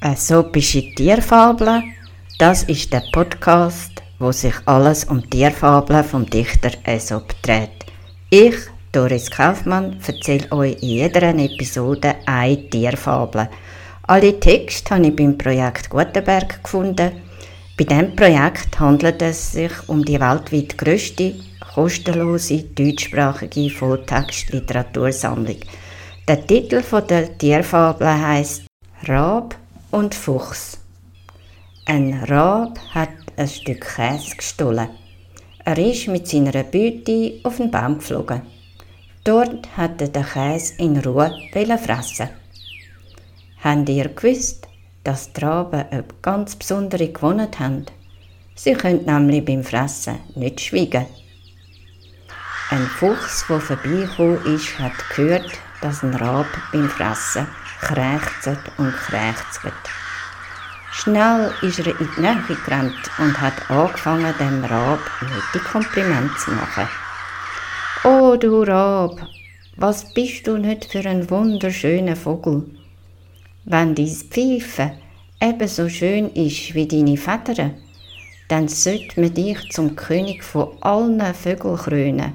Äsopische Tierfabeln, das ist der Podcast, wo sich alles um Tierfabeln vom Dichter Aesop dreht. Ich, Doris Kaufmann, erzähle euch in jeder Episode eine Tierfabel. Alle Texte habe ich beim Projekt Gutenberg gefunden. Bei diesem Projekt handelt es sich um die weltweit grösste, kostenlose deutschsprachige Volltext-Literatursammlung. Der Titel der Tierfabel heißt Rab und Fuchs. Ein Rab hat ein Stück Käse gestohlen. Er ist mit seiner Beute auf den Baum geflogen. Dort hat er den Käse in Ruhe fressen. Habt ihr gewusst, dass die Raben eine ganz besondere Gewohnheit haben? Sie können nämlich beim Fressen nicht schweigen. Ein Fuchs, der vorbeigekommen ist, hat gehört, dass ein Rab beim Fressen krächzt und krächzt. Schnell ist er in die Nähe gerannt und hat angefangen, dem Rab nette Kompliment zu machen. Oh, du Rab, was bist du nicht für ein wunderschöner Vogel? Wenn dein Pfeifen ebenso schön ist wie deine Federn, dann sollte man dich zum König von allen Vögeln krönen.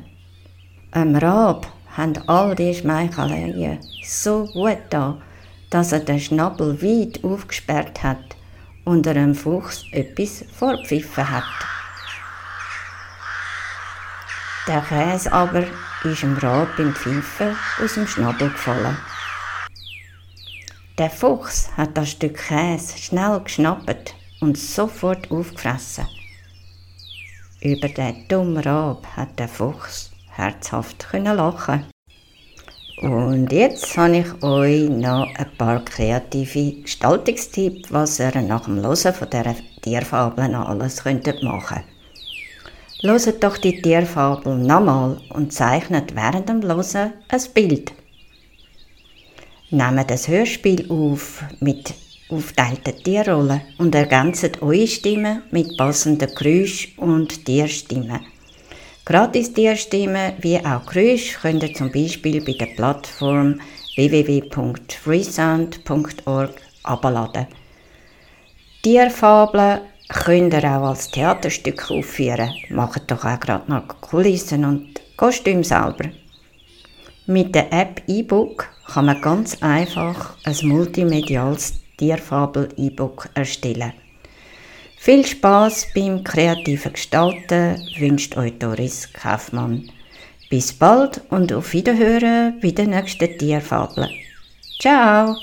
Ein Rab haben all die Schmeicheleien so gut da, dass er den Schnabel weit aufgesperrt hat und einem Fuchs etwas vorpfiffen hat. Der Käse aber ist dem Rab beim Pfeifen aus dem Schnabel gefallen. Der Fuchs hat das Stück Käse schnell geschnappt und sofort aufgefressen. Über den dummen Rab hat der Fuchs herzhaft lachen. Und jetzt habe ich euch noch ein paar kreative Gestaltungstipps, was ihr nach dem Hören von dieser Tierfabel alles könntet machen könnt. Hört doch die Tierfabel nochmal und zeichnet während dem Hören ein Bild. Nehmt das Hörspiel auf mit aufteilten Tierrollen und ergänzt eure Stimme mit passenden Geräuschen und Tierstimmen. Gratis Tierstimmen wie auch Geräusche könnt ihr zum Beispiel bei der Plattform www.freesound.org abladen. Tierfabeln könnt ihr auch als Theaterstück aufführen. Macht doch auch gerade noch Kulissen und Kostüm selber. Mit der App eBook kann man ganz einfach ein multimediales Tierfabel-E-Book erstellen. Viel Spaß beim kreativen Gestalten wünscht euch Doris Kaufmann. Bis bald und auf Wiederhören bei der nächsten Tierfabel. Ciao!